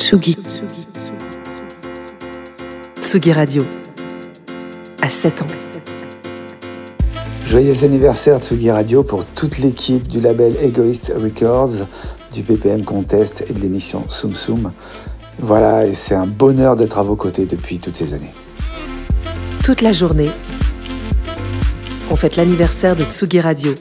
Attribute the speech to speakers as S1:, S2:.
S1: Tsugi. Tsugi Radio. À 7 ans.
S2: Joyeux anniversaire Tsugi Radio pour toute l'équipe du label Egoist Records, du BPM Contest et de l'émission Soum Soum. Voilà, et c'est un bonheur d'être à vos côtés depuis toutes ces années.
S1: Toute la journée, on fête l'anniversaire de Tsugi Radio